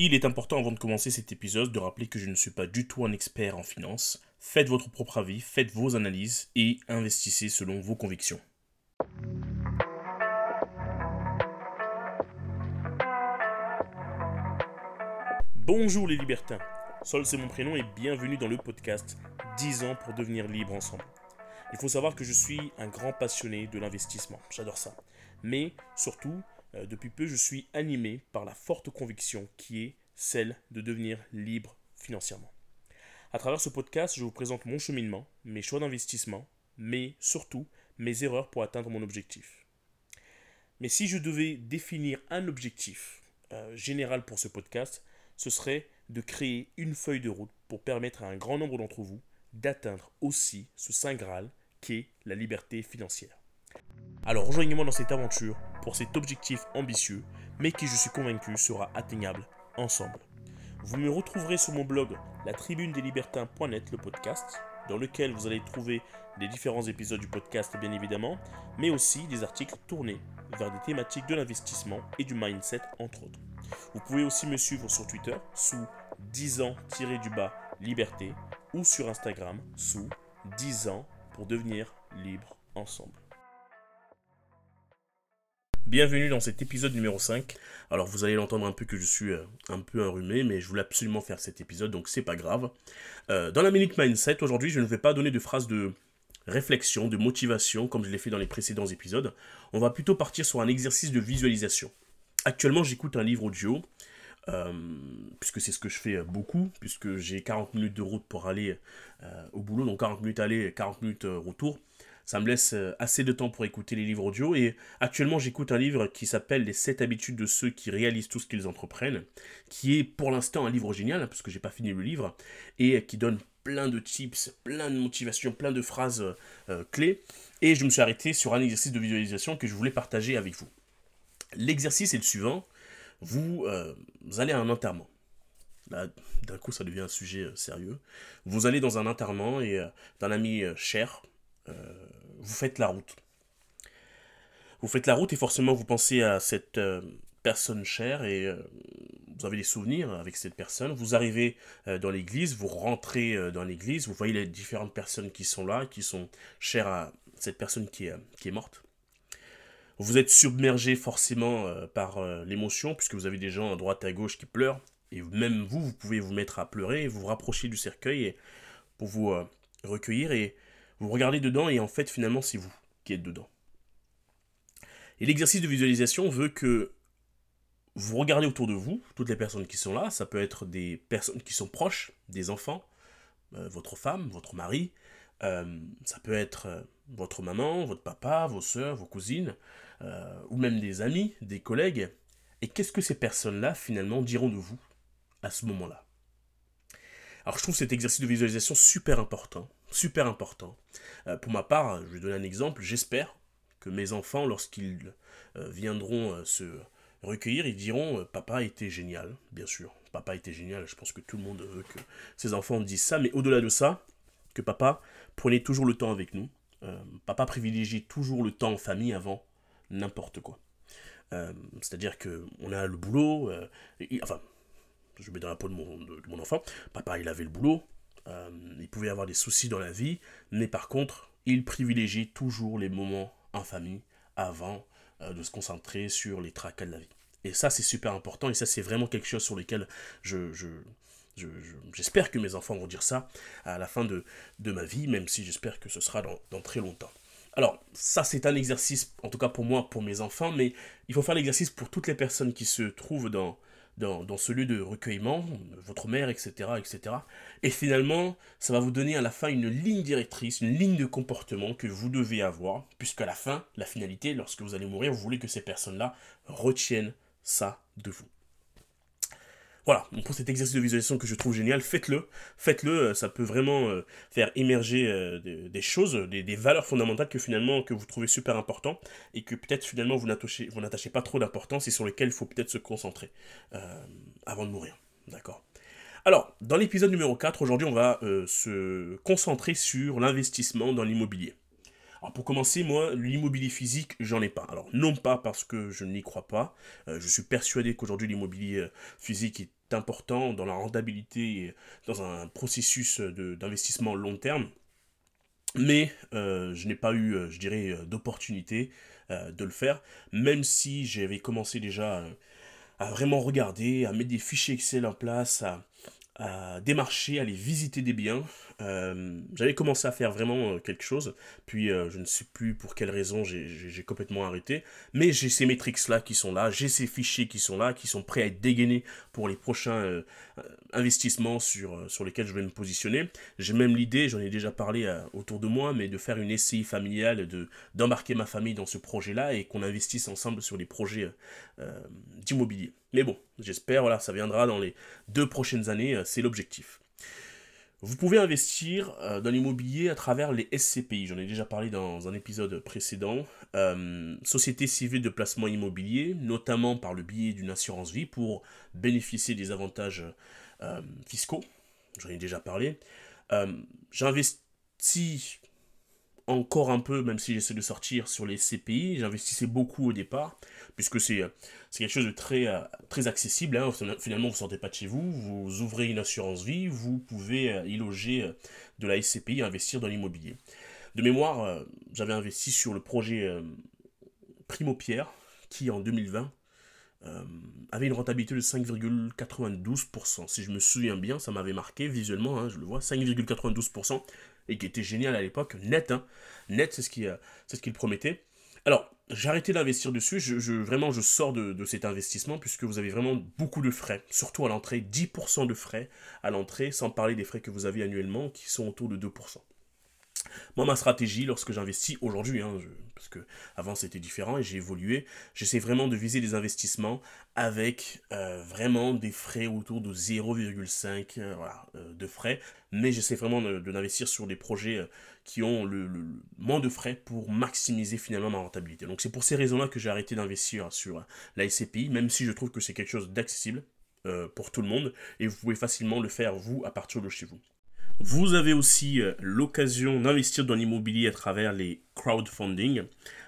Il est important avant de commencer cet épisode de rappeler que je ne suis pas du tout un expert en finance. Faites votre propre avis, faites vos analyses et investissez selon vos convictions. Bonjour les libertins, Sol c'est mon prénom et bienvenue dans le podcast 10 ans pour devenir libre ensemble. Il faut savoir que je suis un grand passionné de l'investissement, j'adore ça. Mais surtout, euh, depuis peu, je suis animé par la forte conviction qui est celle de devenir libre financièrement. À travers ce podcast, je vous présente mon cheminement, mes choix d'investissement, mais surtout mes erreurs pour atteindre mon objectif. Mais si je devais définir un objectif euh, général pour ce podcast, ce serait de créer une feuille de route pour permettre à un grand nombre d'entre vous d'atteindre aussi ce Saint Graal qu'est la liberté financière. Alors rejoignez-moi dans cette aventure pour cet objectif ambitieux, mais qui je suis convaincu sera atteignable ensemble. Vous me retrouverez sur mon blog la tribune des libertins.net, le podcast, dans lequel vous allez trouver les différents épisodes du podcast bien évidemment, mais aussi des articles tournés vers des thématiques de l'investissement et du mindset entre autres. Vous pouvez aussi me suivre sur Twitter sous 10 ans-du-bas liberté ou sur Instagram sous 10 ans pour devenir libre ensemble. Bienvenue dans cet épisode numéro 5. Alors vous allez l'entendre un peu que je suis euh, un peu enrhumé, mais je voulais absolument faire cet épisode, donc c'est pas grave. Euh, dans la Minute Mindset, aujourd'hui je ne vais pas donner de phrases de réflexion, de motivation, comme je l'ai fait dans les précédents épisodes. On va plutôt partir sur un exercice de visualisation. Actuellement j'écoute un livre audio, euh, puisque c'est ce que je fais beaucoup, puisque j'ai 40 minutes de route pour aller au boulot, donc 40 minutes aller, 40 minutes retour ça me laisse euh, assez de temps pour écouter les livres audio. Et actuellement, j'écoute un livre qui s'appelle Les 7 habitudes de ceux qui réalisent tout ce qu'ils entreprennent, qui est pour l'instant un livre génial, hein, parce que j'ai pas fini le livre, et qui donne plein de tips, plein de motivations, plein de phrases euh, clés. Et je me suis arrêté sur un exercice de visualisation que je voulais partager avec vous. L'exercice est le suivant. Vous, euh, vous allez à un enterrement. Là, d'un coup, ça devient un sujet sérieux. Vous allez dans un enterrement et d'un ami cher, vous faites la route. Vous faites la route et forcément vous pensez à cette euh, personne chère et euh, vous avez des souvenirs avec cette personne. Vous arrivez euh, dans l'église, vous rentrez dans l'église, vous voyez les différentes personnes qui sont là, qui sont chères à cette personne qui est, qui est morte. Vous êtes submergé forcément par l'émotion puisque vous avez des gens à droite à gauche qui pleurent et même vous, vous pouvez vous mettre à pleurer et vous, rapprocher du cercueil pour vous recueillir et vous regardez dedans et en fait finalement c'est vous qui êtes dedans. Et l'exercice de visualisation veut que vous regardez autour de vous, toutes les personnes qui sont là, ça peut être des personnes qui sont proches, des enfants, euh, votre femme, votre mari, euh, ça peut être euh, votre maman, votre papa, vos soeurs, vos cousines, ou même des amis, des collègues. Et qu'est-ce que ces personnes-là finalement diront de vous à ce moment-là? Alors je trouve cet exercice de visualisation super important, super important. Euh, pour ma part, je vais donner un exemple, j'espère que mes enfants, lorsqu'ils euh, viendront euh, se recueillir, ils diront Papa était génial, bien sûr. Papa était génial, je pense que tout le monde veut que ses enfants disent ça, mais au-delà de ça, que papa prenait toujours le temps avec nous. papa privilégie toujours le temps en famille avant n'importe quoi. C'est-à-dire que on a le boulot, enfin, je mets dans la peau de mon, enfant, papa il avait le boulot, euh, il pouvait avoir des soucis dans la vie, mais par contre, il privilégie toujours les moments en famille avant euh, de se concentrer sur les tracas de la vie. Et ça, c'est super important, et ça, c'est vraiment quelque chose sur lequel je, j'espère que mes enfants vont dire ça à la fin de, ma vie, même si j'espère que ce sera dans très longtemps. Alors, ça c'est un exercice, en tout cas pour moi, pour mes enfants, mais il faut faire l'exercice pour toutes les personnes qui se trouvent dans, dans, ce lieu de recueillement, votre mère, etc., etc. Et finalement, ça va vous donner à la fin une ligne directrice, une ligne de comportement que vous devez avoir, puisqu'à la fin, la finalité, lorsque vous allez mourir, vous voulez que ces personnes-là retiennent ça de vous. Voilà, pour cet exercice de visualisation que je trouve génial, faites-le. Faites-le, euh, ça peut vraiment euh, faire émerger euh, des, choses, des, valeurs fondamentales que finalement que vous trouvez super importantes et que peut-être finalement vous n'attachez pas trop d'importance et sur lesquelles il faut peut-être se concentrer avant de mourir. D'accord alors, dans l'épisode numéro 4, aujourd'hui, on va se concentrer sur l'investissement dans l'immobilier. Alors pour commencer, moi, l'immobilier physique, j'en ai pas. Alors non pas parce que je n'y crois pas. je suis persuadé qu'aujourd'hui l'immobilier physique est important dans la rentabilité, dans un processus d'investissement long terme. Mais je n'ai pas eu, je dirais, d'opportunité de le faire, même si j'avais commencé déjà à vraiment regarder, à mettre des fichiers Excel en place, à, à démarcher, à aller visiter des biens. Euh, j'avais commencé à faire vraiment euh, quelque chose, puis euh, je ne sais plus pour quelle raison j'ai complètement arrêté, mais j'ai ces métriques-là qui sont là, j'ai ces fichiers qui sont là, qui sont prêts à être dégainés pour les prochains investissements sur, sur lesquels je vais me positionner. J'ai même l'idée, j'en ai déjà parlé autour de moi, mais de faire une SCI familiale, d'embarquer ma famille dans ce projet-là et qu'on investisse ensemble sur des projets d'immobilier. Mais bon, j'espère, voilà, ça viendra dans les deux prochaines années, c'est l'objectif. Vous pouvez investir euh, dans l'immobilier à travers les SCPI. J'en ai déjà parlé dans un épisode précédent. Euh, société civile de placement immobilier, notamment par le biais d'une assurance vie pour bénéficier des avantages euh, fiscaux. J'en ai déjà parlé. J'investis encore un peu, même si j'essaie de sortir sur les CPI. J'investissais beaucoup au départ puisque c'est quelque chose de très, euh, accessible. Hein. Finalement, vous ne sortez pas de chez vous, vous ouvrez une assurance vie, vous pouvez euh, y loger euh, de la SCPI investir dans l'immobilier. De mémoire, j'avais investi sur le projet Primo Pierre, qui en 2020 avait une rentabilité de 5,92%. Si je me souviens bien, ça m'avait marqué visuellement, hein, je le vois, 5,92%, et qui était génial à l'époque, net, hein. net c'est ce qu'il promettait. Alors, j'ai arrêté d'investir dessus, vraiment je sors de, cet investissement puisque vous avez vraiment beaucoup de frais, surtout à l'entrée, 10% de frais à l'entrée, sans parler des frais que vous avez annuellement qui sont autour de 2%. Moi, ma stratégie, lorsque j'investis aujourd'hui, hein, parce que avant c'était différent et j'ai évolué, j'essaie vraiment de viser des investissements avec euh, vraiment des frais autour de 0,5 euh, euh, de frais, mais j'essaie vraiment d'investir de, sur des projets qui ont le, moins de frais pour maximiser finalement ma rentabilité. Donc c'est pour ces raisons-là que j'ai arrêté d'investir sur la SCPI, même si je trouve que c'est quelque chose d'accessible pour tout le monde et vous pouvez facilement le faire vous à partir de chez vous. Vous avez aussi euh, l'occasion d'investir dans l'immobilier à travers les crowdfunding.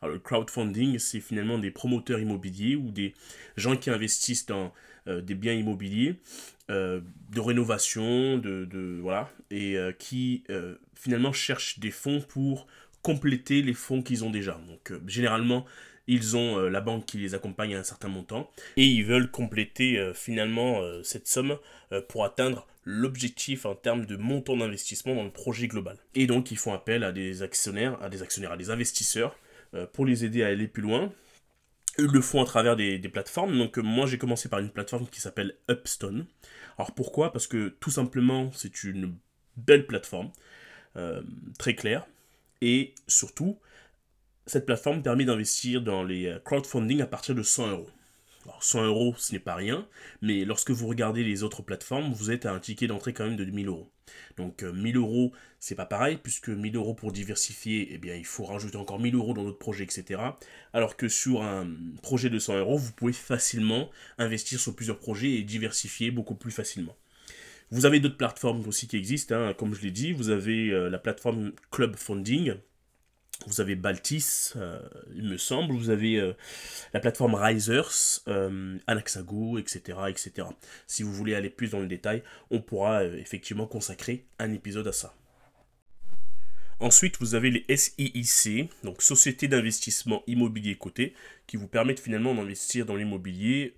Alors, le crowdfunding, c'est finalement des promoteurs immobiliers ou des gens qui investissent dans euh, des biens immobiliers euh, de rénovation, de, voilà, et qui finalement cherchent des fonds pour compléter les fonds qu'ils ont déjà. Donc, généralement, ils ont la banque qui les accompagne à un certain montant et ils veulent compléter finalement cette somme pour atteindre l'objectif en termes de montant d'investissement dans le projet global. Et donc ils font appel à des actionnaires, à des actionnaires, à des investisseurs euh, pour les aider à aller plus loin. Ils le font à travers des, plateformes. Donc moi j'ai commencé par une plateforme qui s'appelle Upstone. Alors pourquoi? Parce que tout simplement c'est une belle plateforme, euh, très claire. Et surtout, cette plateforme permet d'investir dans les euh, crowdfunding à partir de 100 euros. Alors 100 euros, ce n'est pas rien, mais lorsque vous regardez les autres plateformes, vous êtes à un ticket d'entrée quand même de 1000 euros. Donc 1000 euh, euros, c'est pas pareil, puisque 1000 euros pour diversifier, eh bien il faut rajouter encore 1000 euros dans d'autres projets, etc. Alors que sur un projet de 100 euros, vous pouvez facilement investir sur plusieurs projets et diversifier beaucoup plus facilement. Vous avez d'autres plateformes aussi qui existent, hein. comme je l'ai dit, vous avez euh, la plateforme Club Funding, vous avez Baltis, euh, il me semble, vous avez euh, la plateforme Risers, euh, Anaxago, etc., etc. Si vous voulez aller plus dans le détail, on pourra effectivement consacrer un épisode à ça. Ensuite, vous avez les SIIC, donc Société d'investissement immobilier coté, qui vous permettent finalement d'investir dans l'immobilier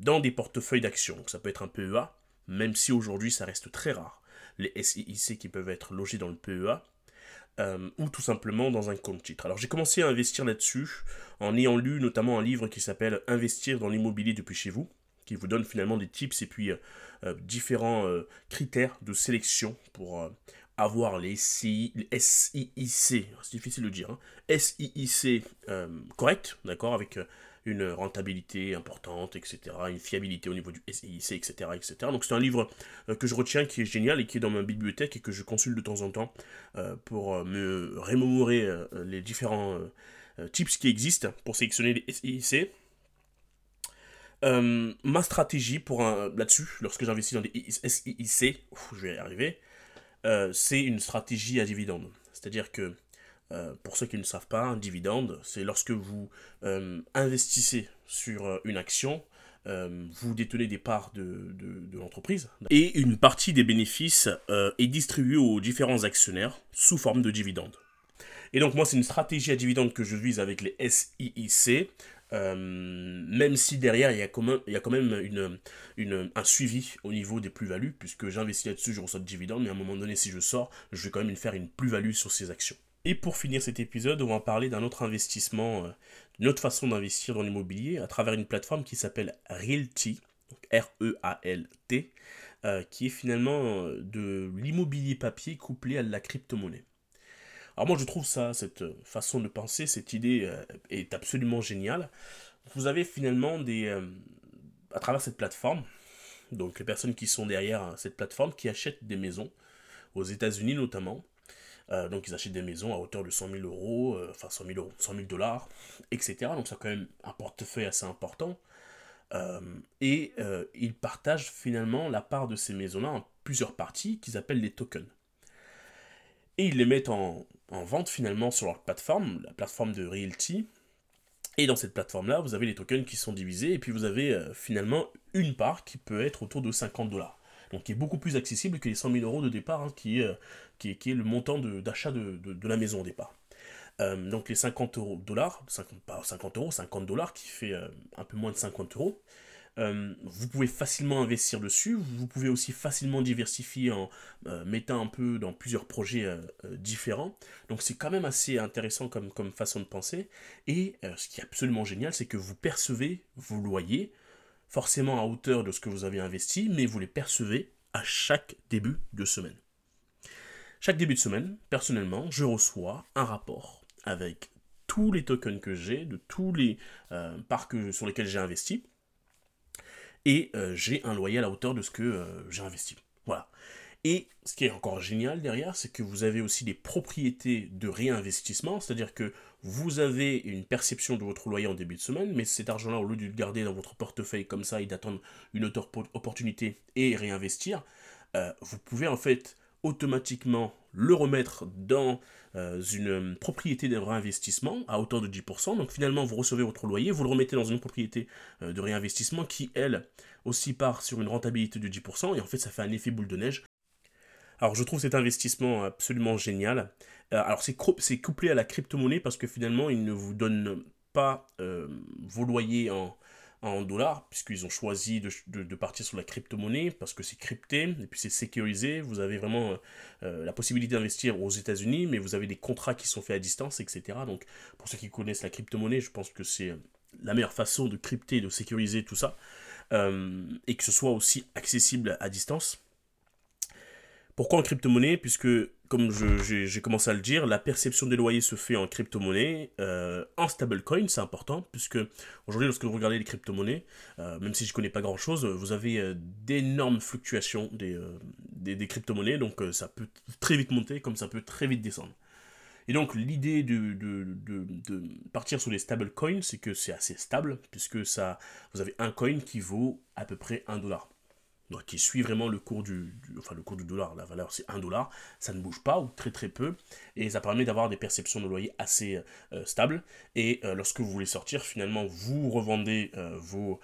dans des portefeuilles d'actions. Ça peut être un PEA, même si aujourd'hui ça reste très rare. Les SIIC qui peuvent être logés dans le PEA, euh, ou tout simplement dans un compte titre. Alors j'ai commencé à investir là-dessus en ayant lu notamment un livre qui s'appelle Investir dans l'immobilier depuis chez vous, qui vous donne finalement des tips et puis euh, euh, différents critères de sélection pour avoir les, SIIC, c'est difficile de dire, hein, correct, d'accord, avec une rentabilité importante, etc., une fiabilité au niveau du SIC, etc., etc. Donc c'est un livre euh, que je retiens, qui est génial et qui est dans ma bibliothèque et que je consulte de temps en temps euh, pour euh, me remémorer les différents tips qui existent pour sélectionner les SIC. ma stratégie pour là-dessus, lorsque j'investis dans des SIC, je vais y arriver, c'est une stratégie à dividende. C'est-à-dire que pour ceux qui ne savent pas, un dividende, c'est lorsque vous investissez sur une action, vous détenez des parts de, l'entreprise et une partie des bénéfices est distribuée aux différents actionnaires sous forme de dividende. Et donc moi c'est une stratégie à dividende que je vise avec les SIIC. Euh, même si derrière il y a quand même, un suivi au niveau des plus-values, puisque j'investis là-dessus, je reçois de dividendes, mais à un moment donné, si je sors, je vais quand même faire une plus-value sur ces actions. Et pour finir cet épisode, on va parler d'un autre investissement, euh, d'une autre façon d'investir dans l'immobilier à travers une plateforme qui s'appelle Realty, R-E-A-L-T, euh, qui est finalement de l'immobilier papier couplé à la crypto-monnaie. Alors moi je trouve ça, cette façon de penser, cette idée euh, est absolument géniale. Vous avez finalement des... Euh, à travers cette plateforme, donc les personnes qui sont derrière cette plateforme, qui achètent des maisons, aux États-Unis notamment. Euh, donc ils achètent des maisons à hauteur de 100 000 euros, enfin 100 000 euros, 100 000 dollars, etc. Donc ça a quand même un portefeuille assez important. et ils partagent finalement la part de ces maisons-là en plusieurs parties qu'ils appellent des tokens. Et ils les mettent en, en vente finalement sur leur plateforme, la plateforme de Realty. Et dans cette plateforme-là, vous avez les tokens qui sont divisés, et puis vous avez euh, finalement une part qui peut être autour de 50 dollars. Donc qui est beaucoup plus accessible que les 100 000 euros de départ, hein, qui, est, qui, est, le montant d'achat de, la maison au départ. Euh, donc les 50 euros dollars, 50, pas 50 euros, 50 dollars, qui fait euh, un peu moins de 50 euros, euh, vous pouvez facilement investir dessus, vous pouvez aussi facilement diversifier en euh, mettant un peu dans plusieurs projets euh, différents. Donc c'est quand même assez intéressant comme, comme façon de penser. Et ce qui est absolument génial, c'est que vous percevez vos loyers, forcément à hauteur de ce que vous avez investi, mais vous les percevez à chaque début de semaine. Chaque début de semaine, personnellement, je reçois un rapport avec tous les tokens que j'ai, de tous les parcs sur lesquels j'ai investi et euh, j'ai un loyer à hauteur de ce que euh, j'ai investi. Voilà. Et ce qui est encore génial derrière, c'est que vous avez aussi des propriétés de réinvestissement, c'est-à-dire que vous avez une perception de votre loyer en début de semaine, mais cet argent-là, au lieu de le garder dans votre portefeuille comme ça et d'attendre une autre opportunité et réinvestir, euh, vous pouvez en fait automatiquement le remettre dans euh, une propriété de réinvestissement à hauteur de 10%. Donc finalement, vous recevez votre loyer, vous le remettez dans une propriété euh, de réinvestissement qui, elle, aussi part sur une rentabilité de 10%. Et en fait, ça fait un effet boule de neige. Alors je trouve cet investissement absolument génial. Euh, alors c'est couplé à la crypto-monnaie parce que finalement, il ne vous donne pas vos loyers en, dollars, puisqu'ils ont choisi de, partir sur la crypto-monnaie, parce que c'est crypté, et puis c'est sécurisé, vous avez vraiment euh, euh, la possibilité d'investir aux États-Unis, mais vous avez des contrats qui sont faits à distance, etc. Donc pour ceux qui connaissent la crypto-monnaie, je pense que c'est euh, la meilleure façon de crypter, de sécuriser tout ça, et que ce soit aussi accessible à distance. Pourquoi en crypto-monnaie Puisque comme j'ai commencé à le dire, la perception des loyers se fait en crypto-monnaie, euh, en stablecoin, c'est important, puisque aujourd'hui, lorsque vous regardez les crypto-monnaies, euh, même si je ne connais pas grand-chose, vous avez euh, d'énormes fluctuations des, des, crypto-monnaies, donc ça peut très vite monter, comme ça peut très vite descendre. Et donc l'idée de, de, de, partir sur les stablecoins, c'est que c'est assez stable, puisque ça, vous avez un coin qui vaut à peu près un dollar donc qui suit vraiment le cours du, enfin le cours du dollar, la valeur c'est 1 dollar, ça ne bouge pas ou très très peu, et ça permet d'avoir des perceptions de loyer assez euh, stables, et euh, lorsque vous voulez sortir, finalement vous revendez euh, vos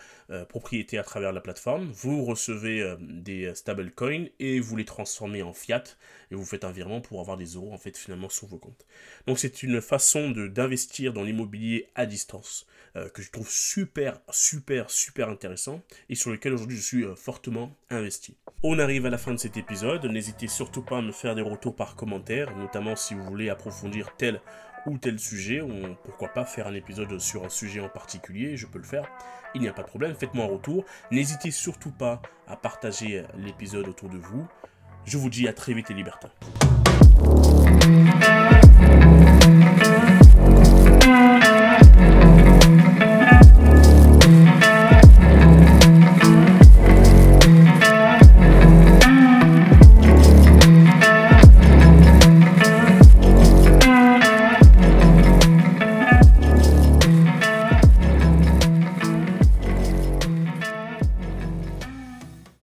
propriétés à travers la plateforme, vous recevez des stable coins et vous les transformez en fiat, et vous faites un virement pour avoir des euros en fait finalement sur vos comptes. Donc c'est une façon d'investir dans l'immobilier à distance que je trouve super super super intéressant, et sur lequel aujourd'hui je suis fortement On arrive à la fin de cet épisode, n'hésitez surtout pas à me faire des retours par commentaire, notamment si vous voulez approfondir tel ou tel sujet, ou pourquoi pas faire un épisode sur un sujet en particulier, je peux le faire, il n'y a pas de problème, faites-moi un retour. N'hésitez surtout pas à partager l'épisode autour de vous. Je vous dis à très vite les libertins.